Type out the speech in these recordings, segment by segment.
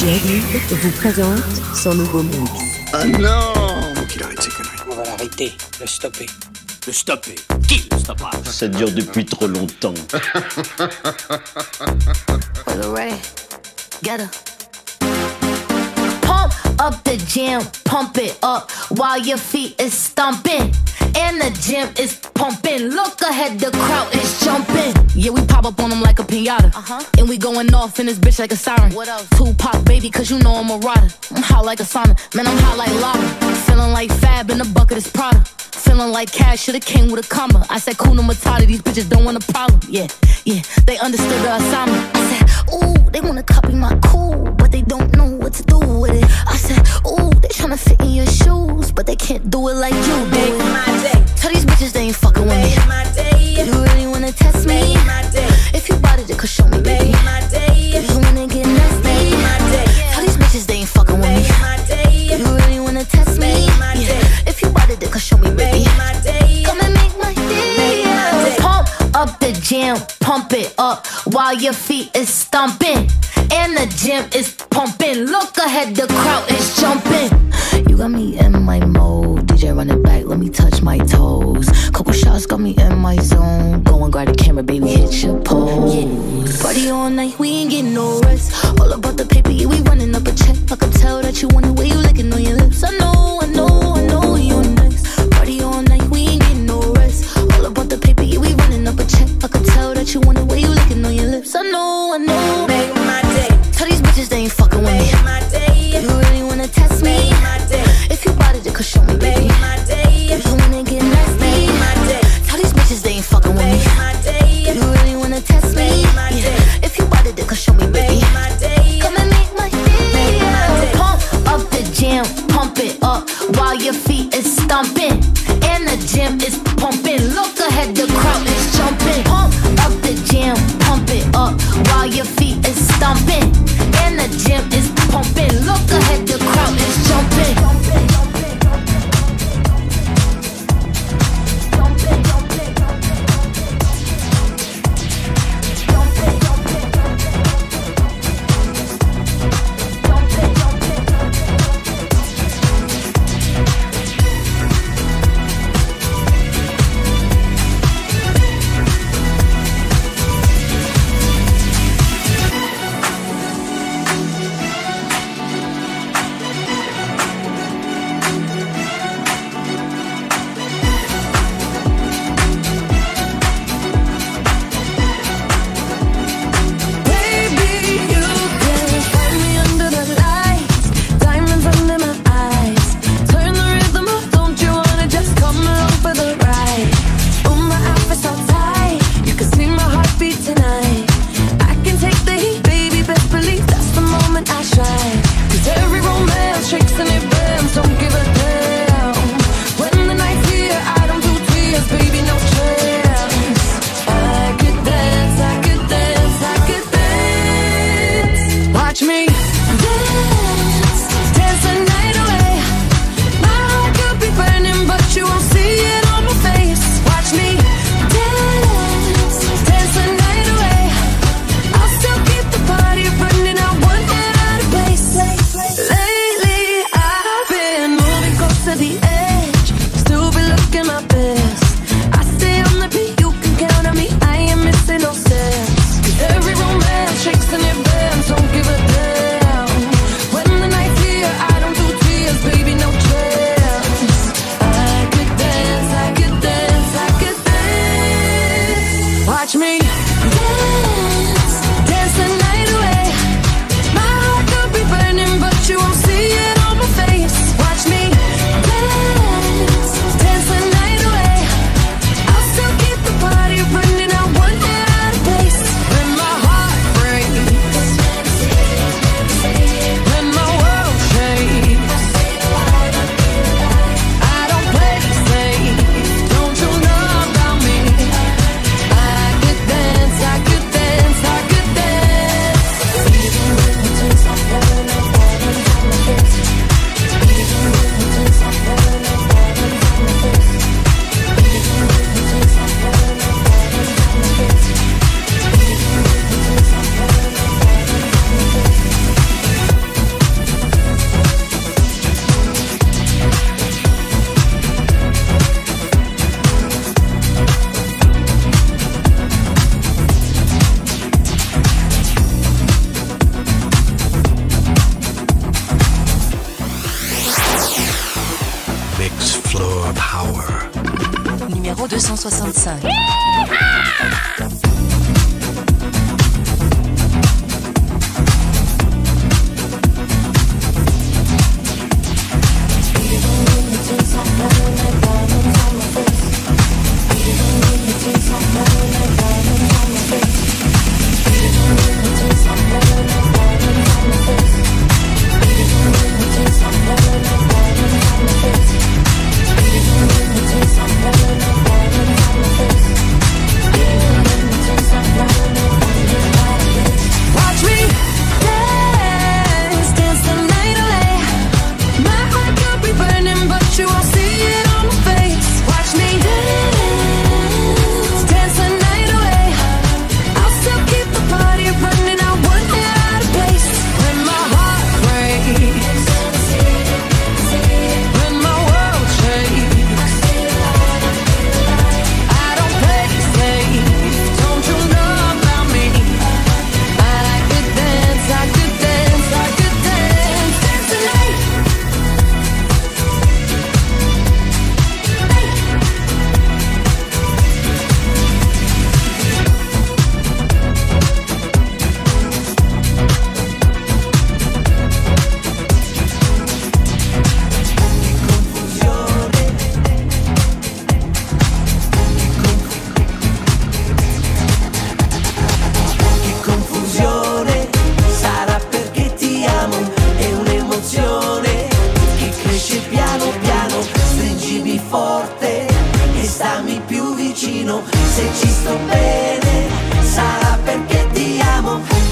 Jerry vous présente son nouveau mix. Ah non Faut qu'il arrête ses conneries. On va l'arrêter, le stopper. Le stopper. Qui le stoppera Ça dure depuis trop longtemps. Get her. Pump up the jam, pump it up while your feet is stomping. And the gym is pumping. Look ahead, the crowd is jumping. Yeah, we pop up on them like a pinata. Uh-huh. And we going off in this bitch like a siren. What else? Tupac, baby, cause you know I'm a rider. I'm hot like a sauna, man, I'm hot like lava. Feeling like Fab in the bucket is Prada. Feeling like cash should've came with a comma. I said, Kuna Matata, these bitches don't want a problem. Yeah, yeah, they understood the assignment. I said, ooh, they wanna copy my cool, but they don't know what to do with it. I said, ooh, they tryna fit in your shoes, but they can't do it like you do Make my day, Tell these bitches they ain't fucking with me. my day, You really wanna test me? my day, If you bought it, it could show me, baby. make my day, You wanna get nasty? make my day, Tell these bitches they ain't fucking with me. Day. If you bought it, it could show me, baby. make my day, Come and make my day. Make my day. Pump up the jam, pump it up while your feet is stomping. And the gym is pumping. Look ahead, the crowd is jumping. You got me in my mode. DJ run it back, let me touch my toes. Couple shots got me in my zone. Go and grab the camera, baby, hit your pose. Party all night, we ain't getting no rest. All about the paper, yeah, we running up a check. I can tell that you want it, where you licking on your lips. I know, I know, I know you want it, where you licking on your lips. I know, I know.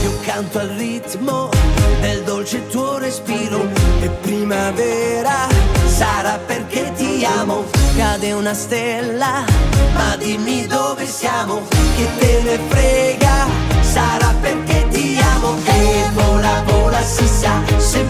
io canto al ritmo del dolce tuo respiro e primavera sarà perché ti amo. Cade una stella, ma dimmi dove siamo, che te ne frega, sarà perché ti amo. E vola, vola, si sa, se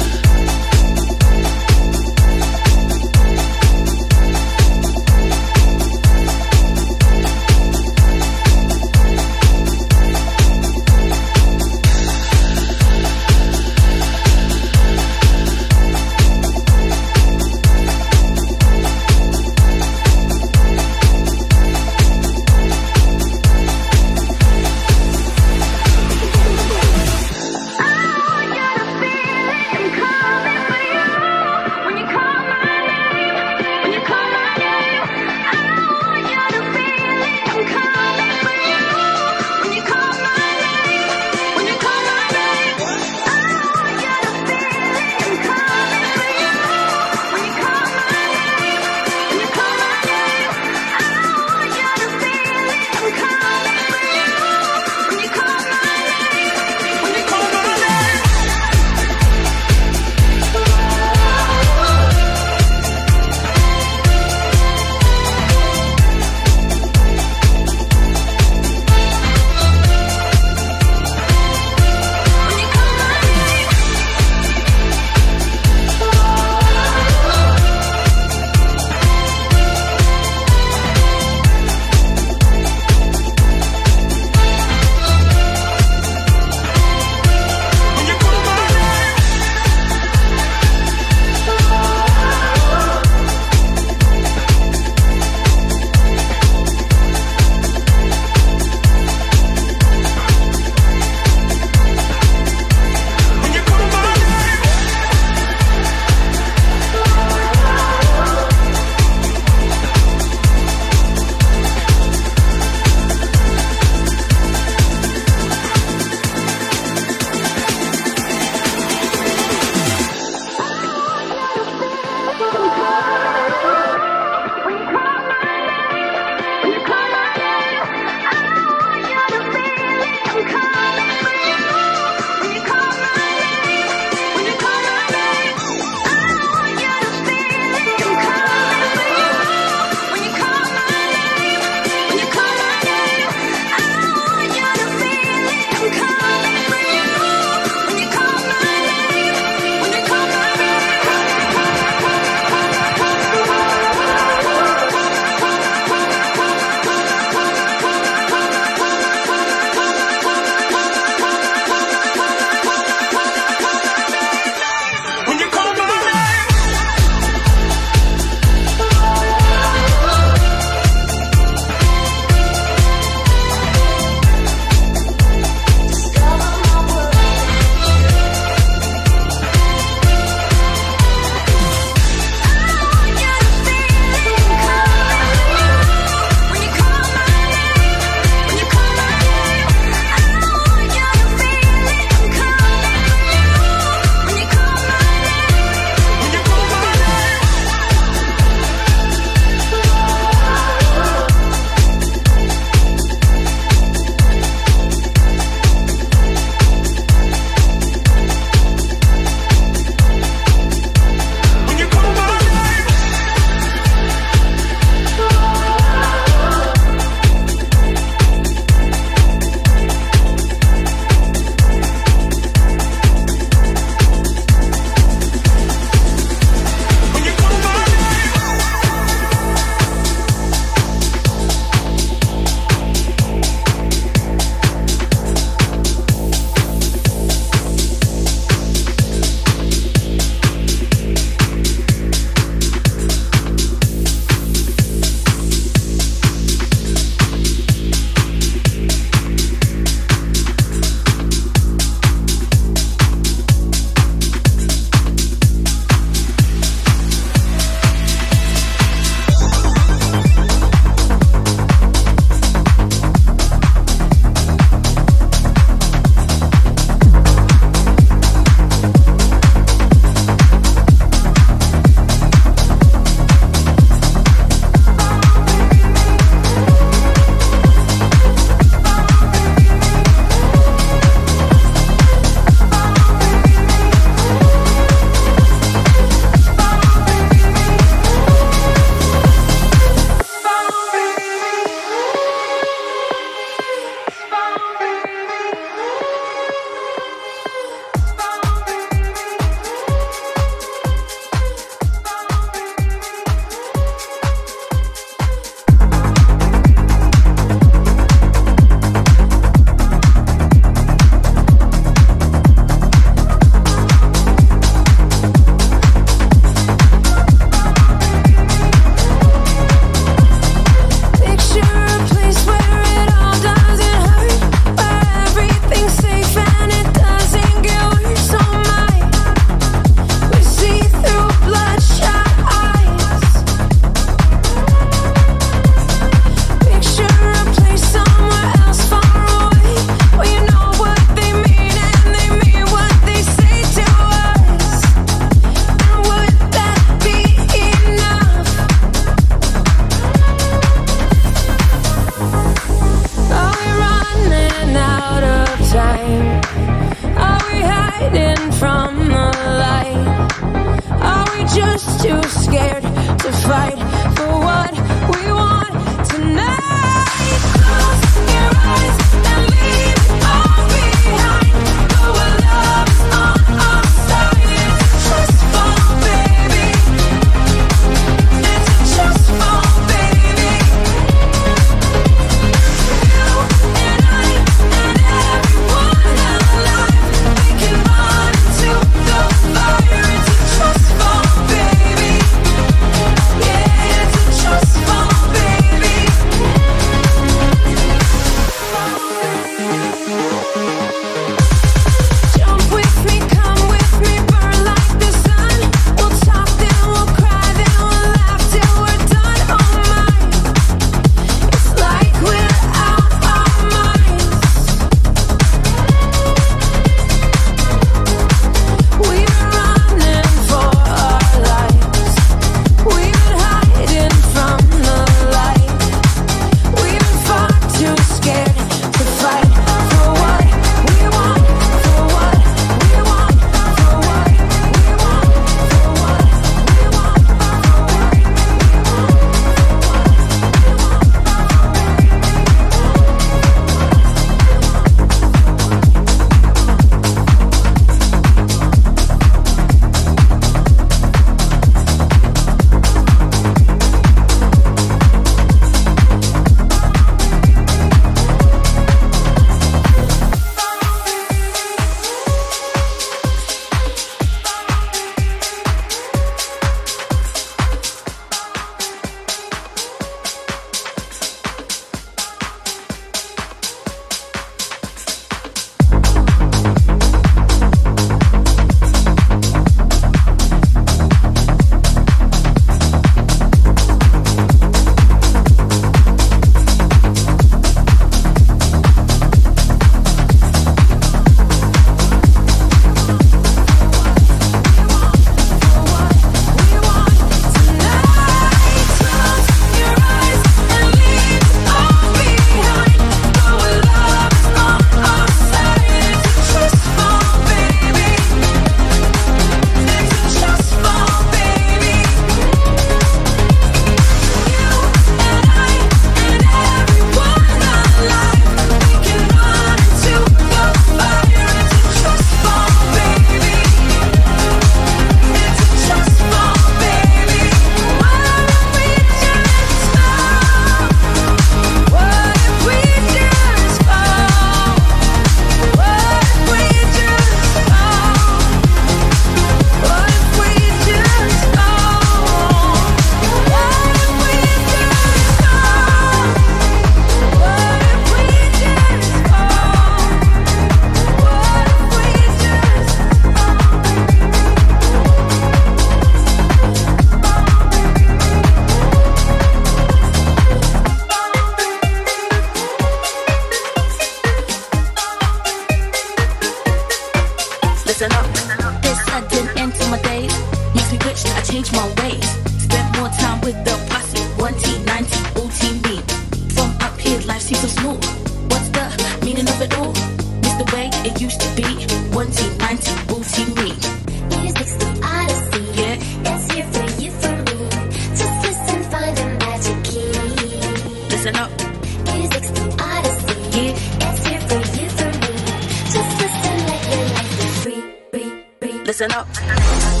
Listen up.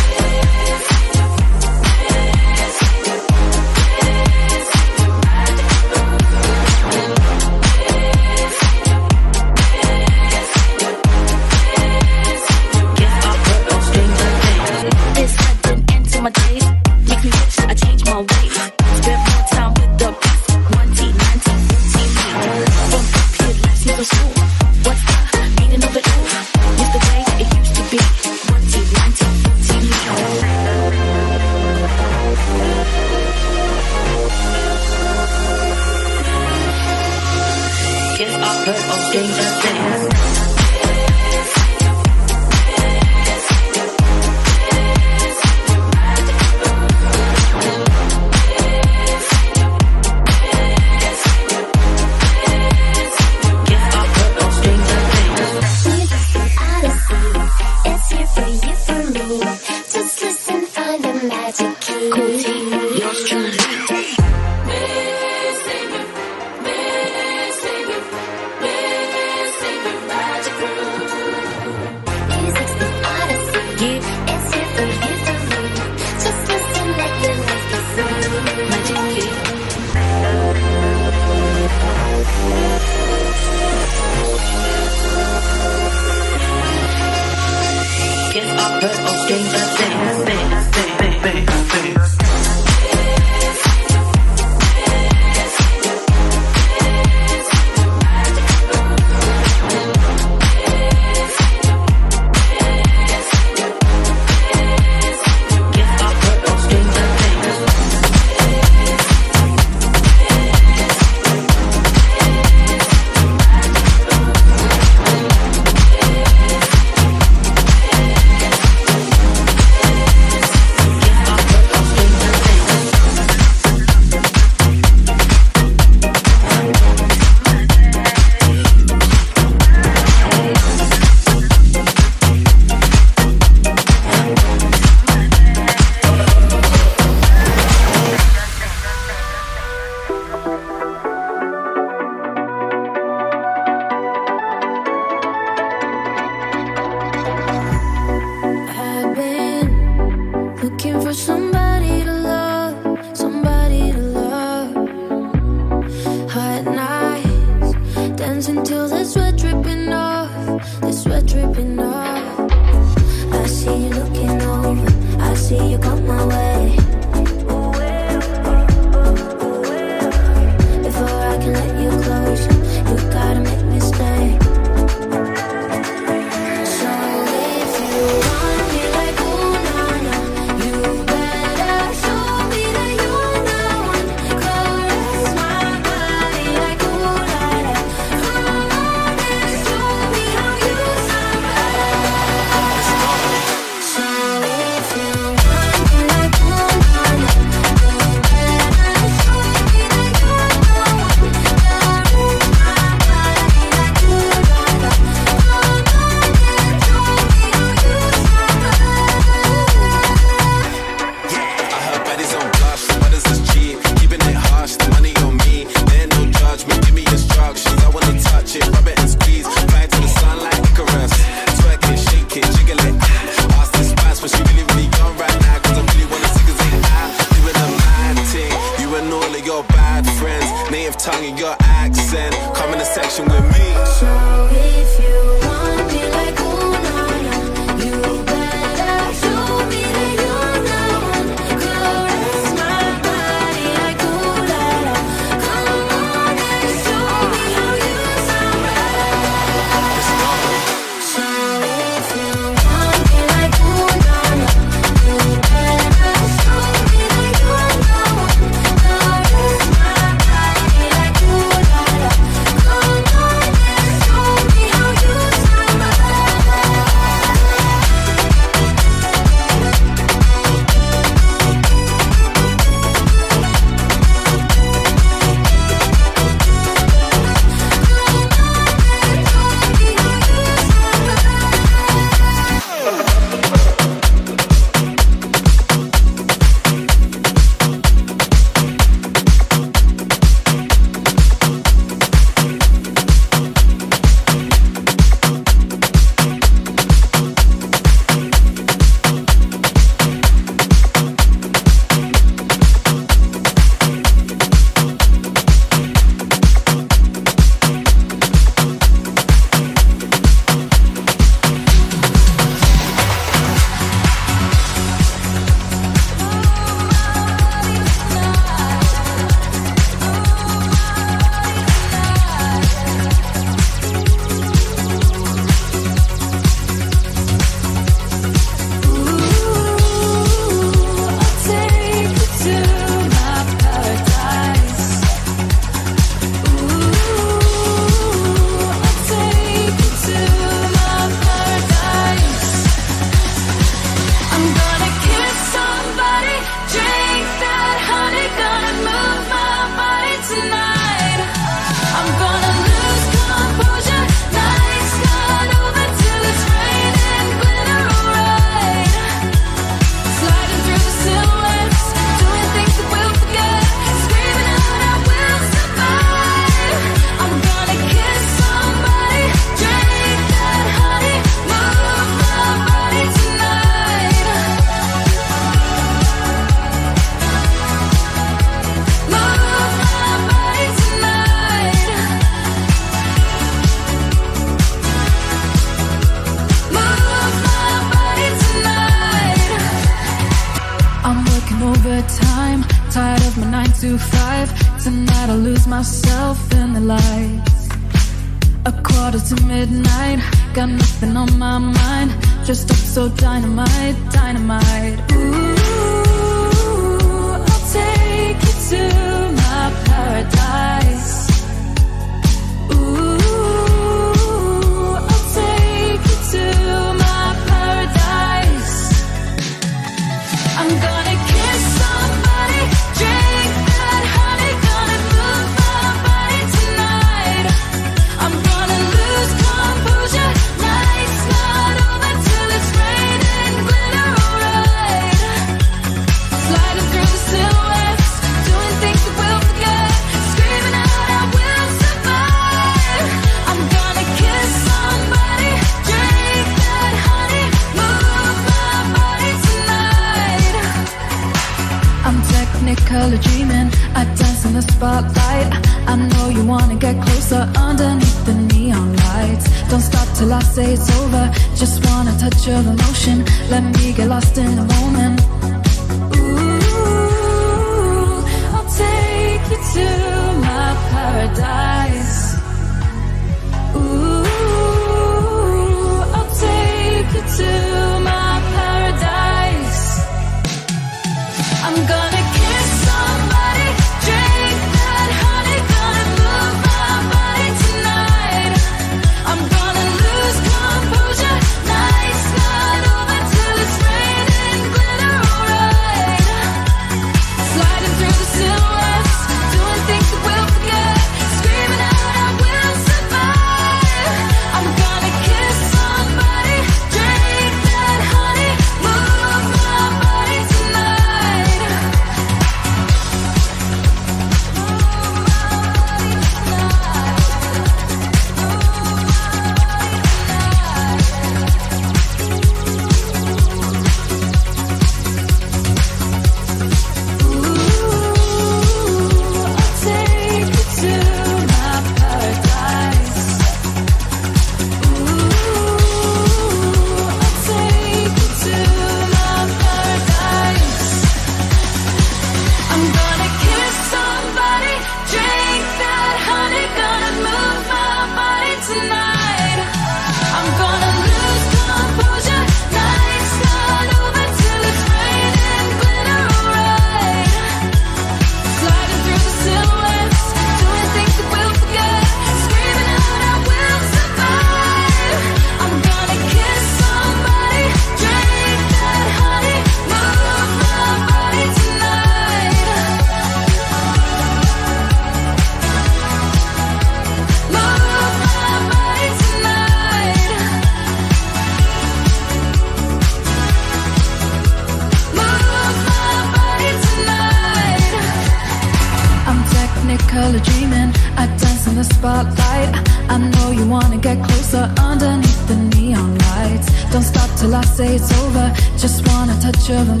Wanna touch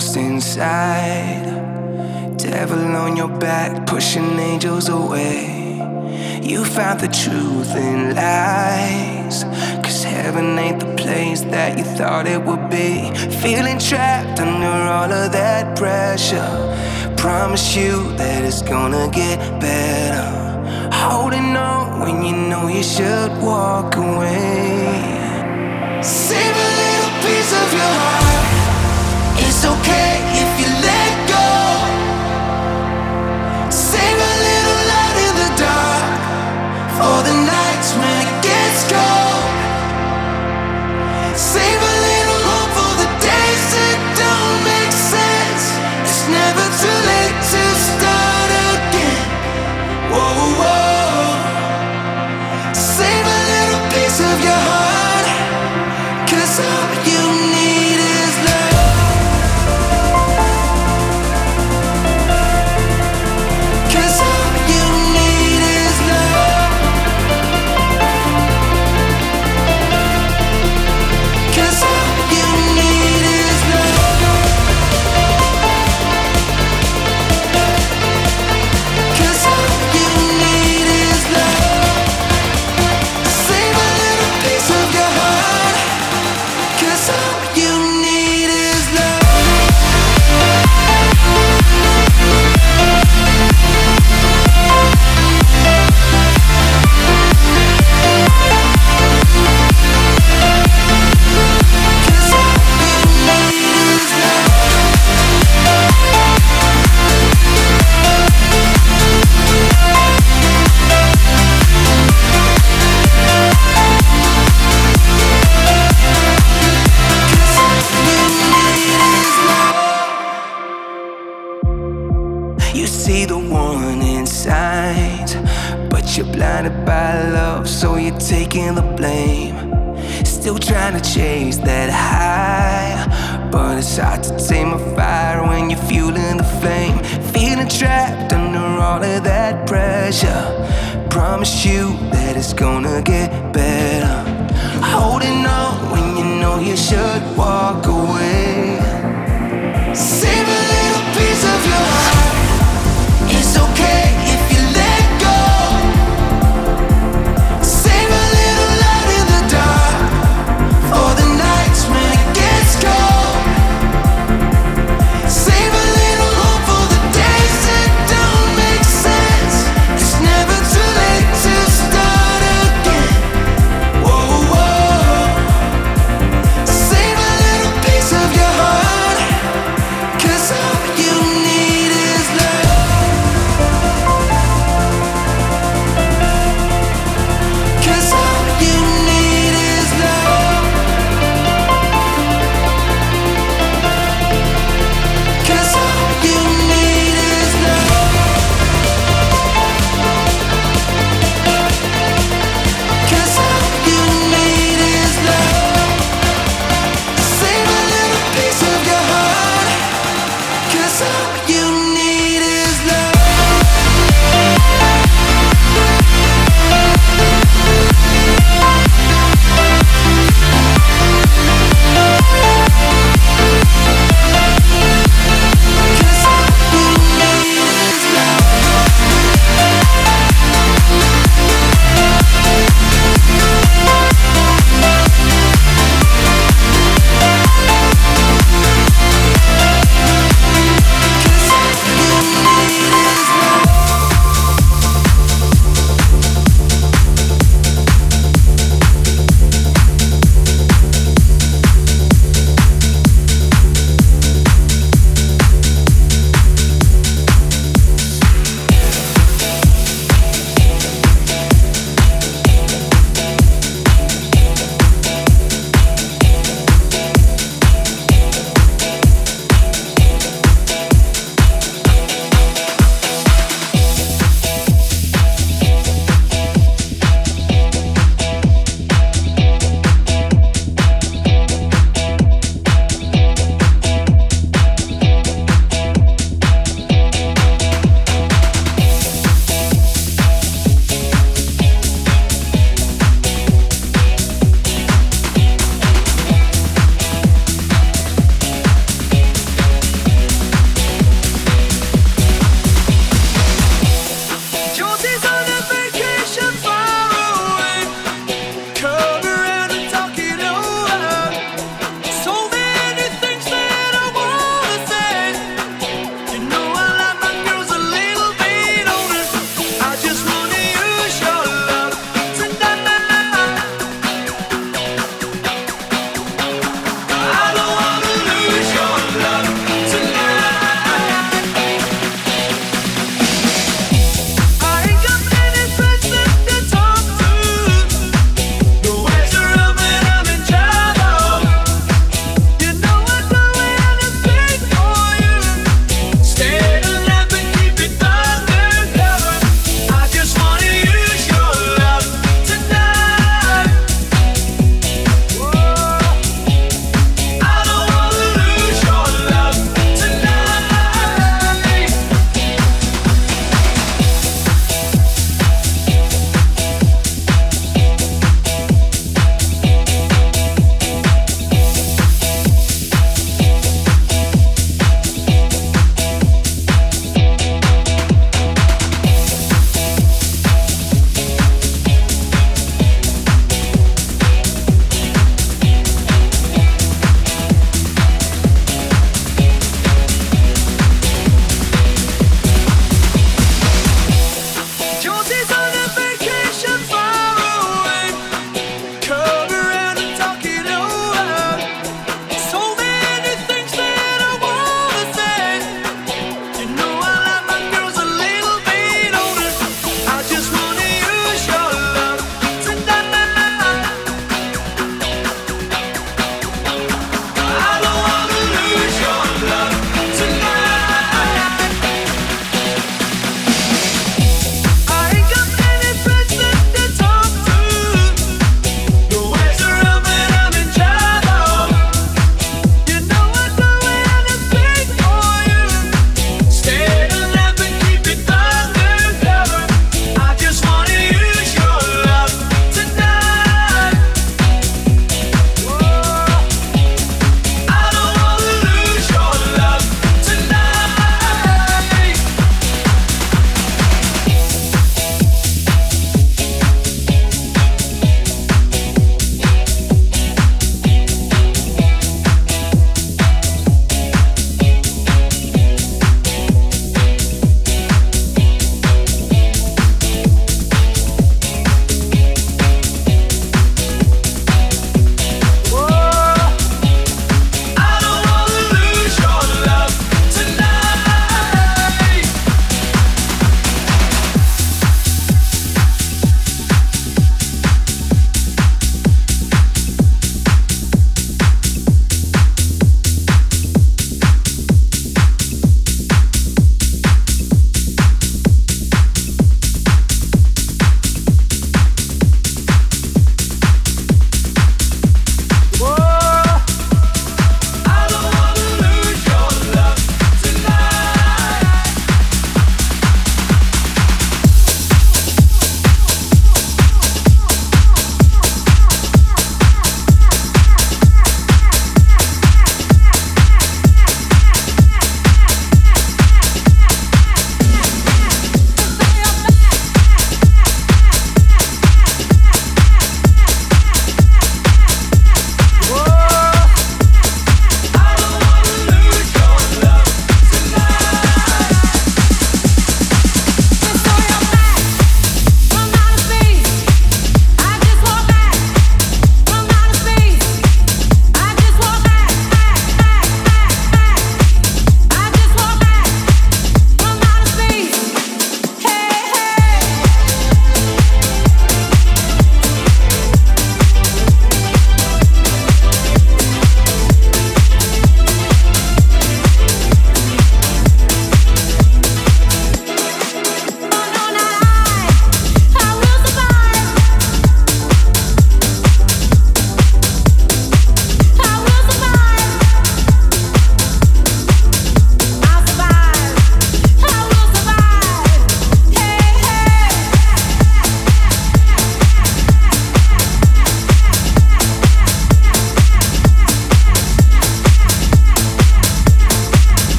lost inside. Devil on your back, pushing angels away. You found the truth in lies. Cause heaven ain't the place that you thought it would be. Feeling trapped under all of that pressure. Promise you that it's gonna get better. Holding on when you know you should walk away. Save a little piece of your heart. Okay blinded by love, so you're taking the blame. Still trying to chase that high, but it's hard to tame a fire when you're fueling the flame. Feeling trapped under all of that pressure. Promise you that it's gonna get better. Holding on when you know you should walk away. Save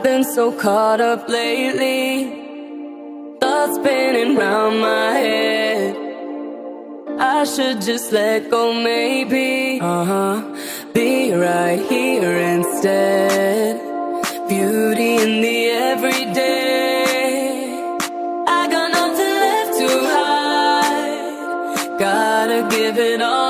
I've been so caught up lately, thoughts spinning round my head. I should just let go, maybe. Uh huh. Be right here instead. Beauty in the everyday. I got nothing left to hide. Gotta give it all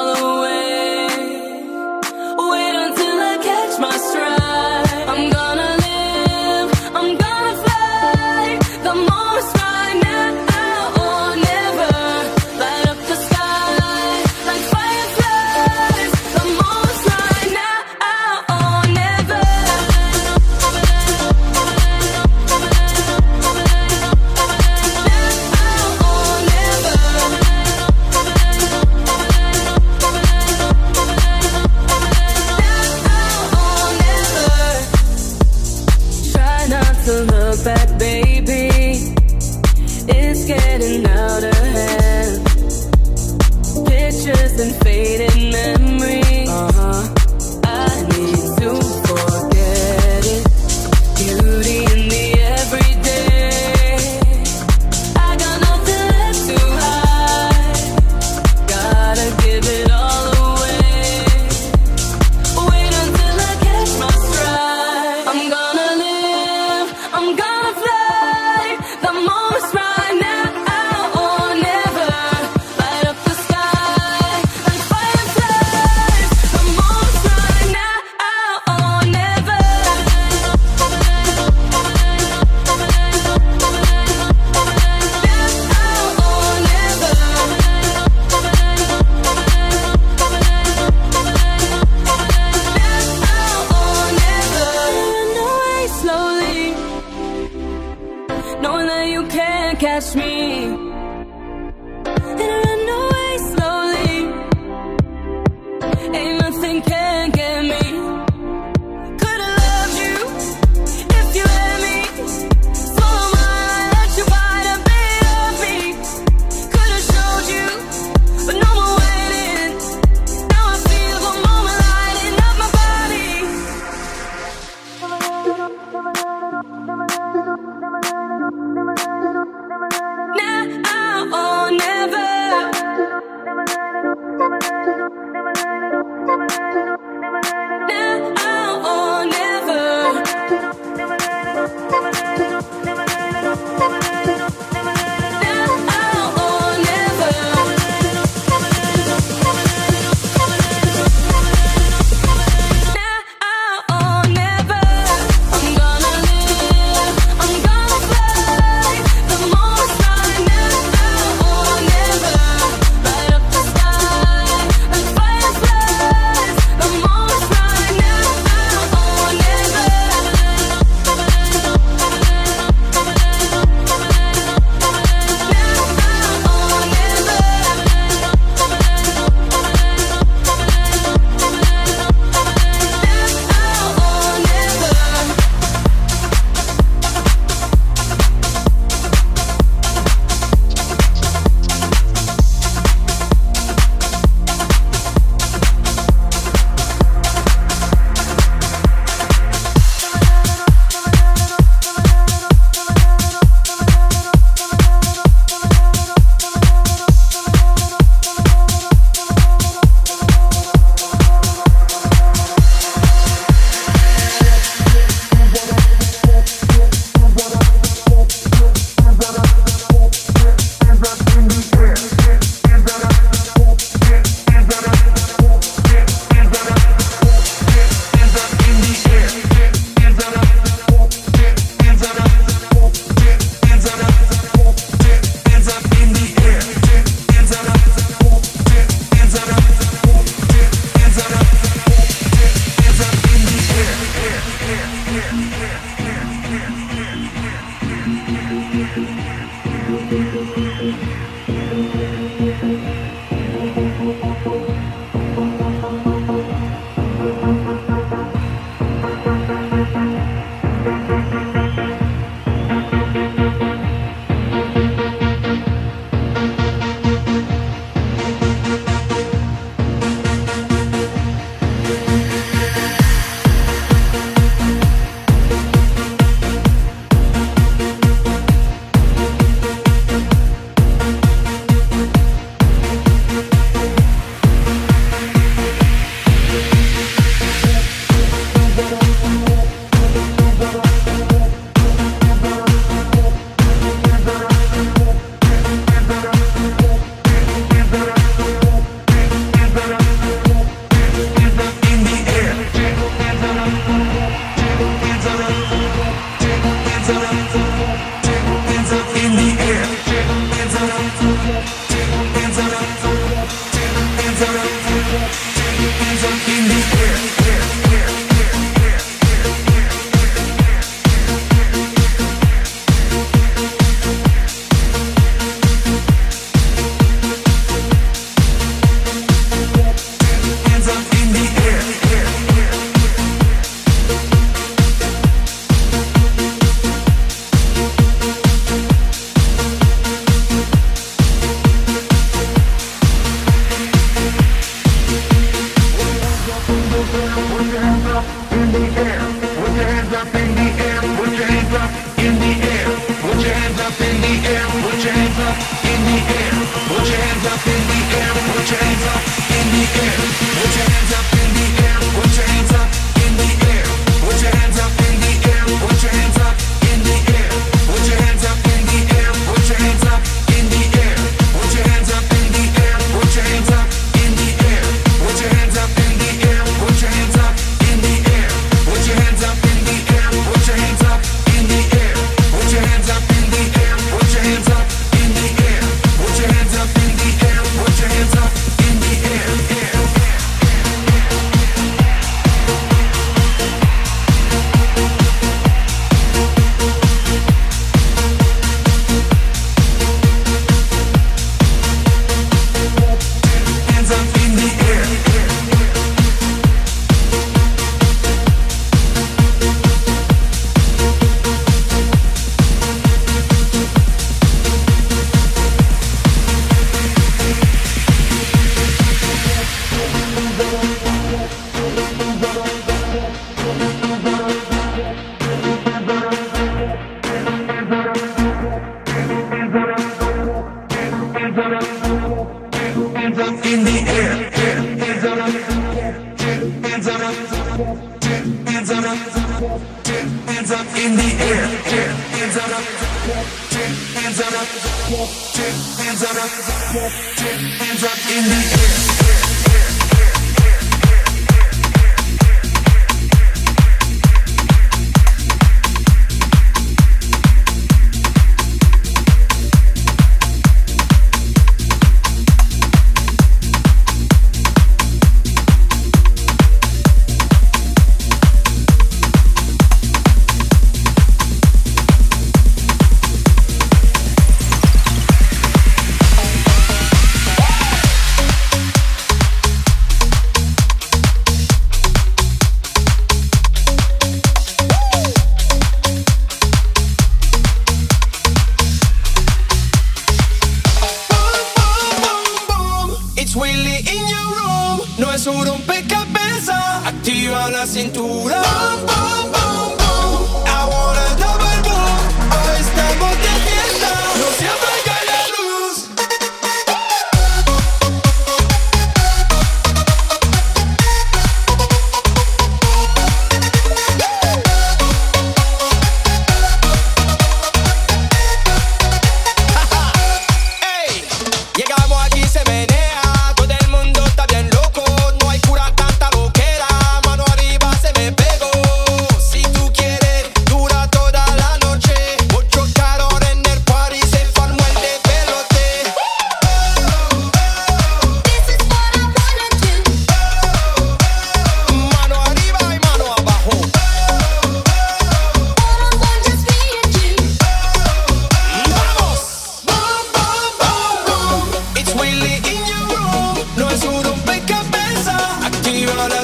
solo me cabeza,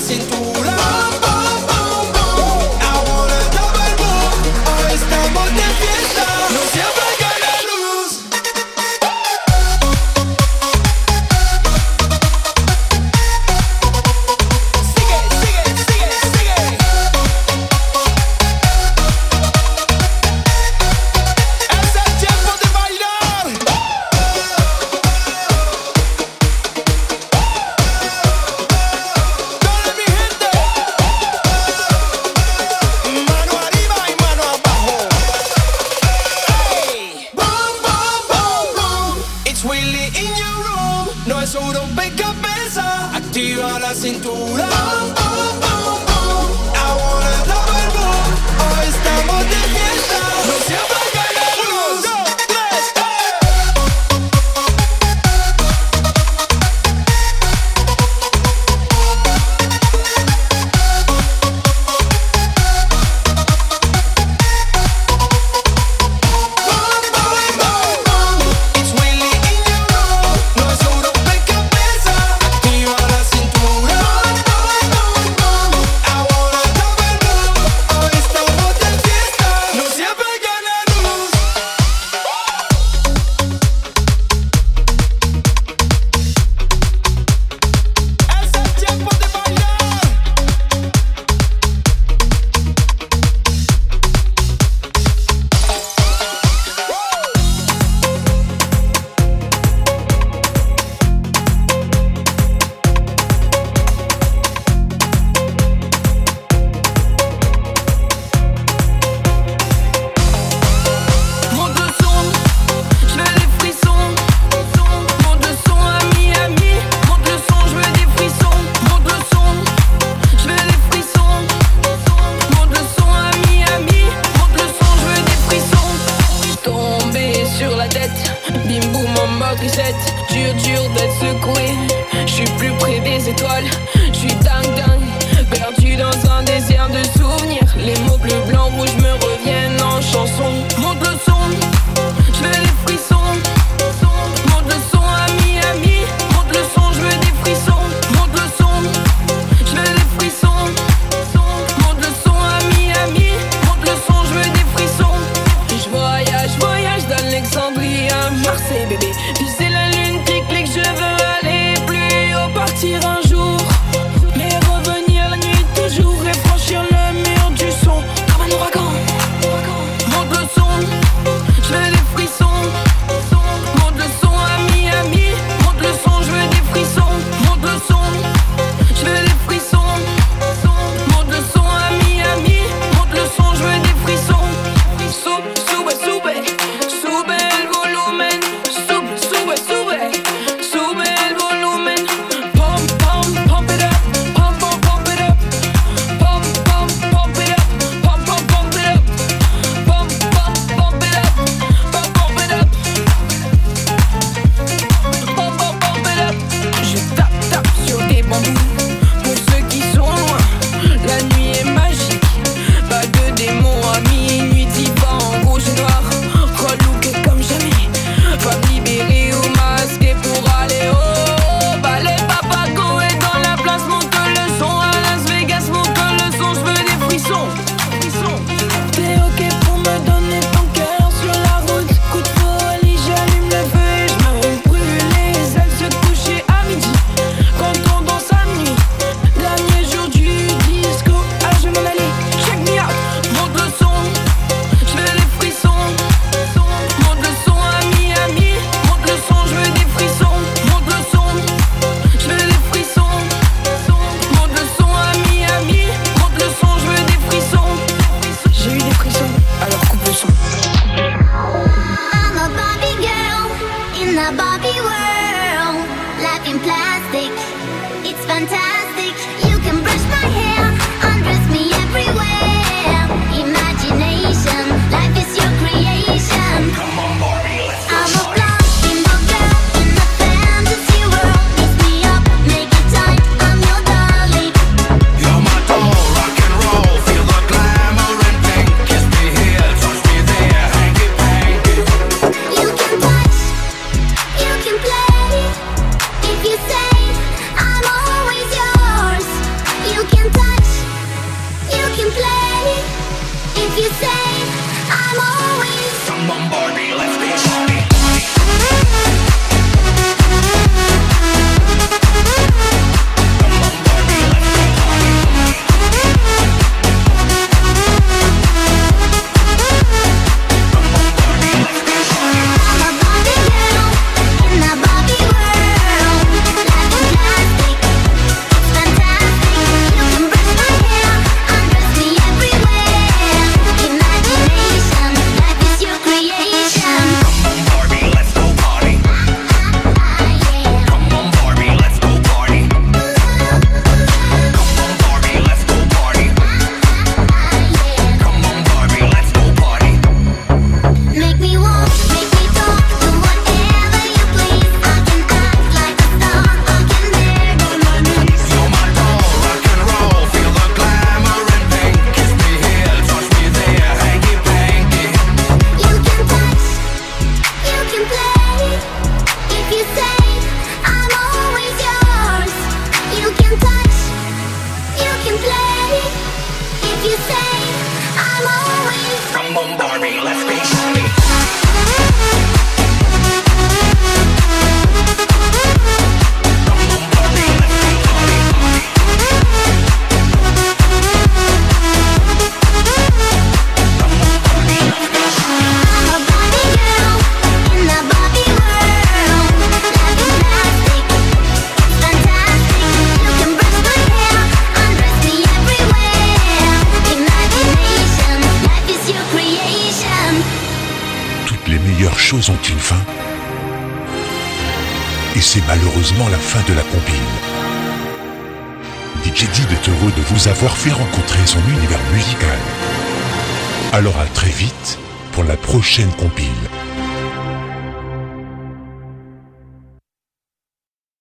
cintura.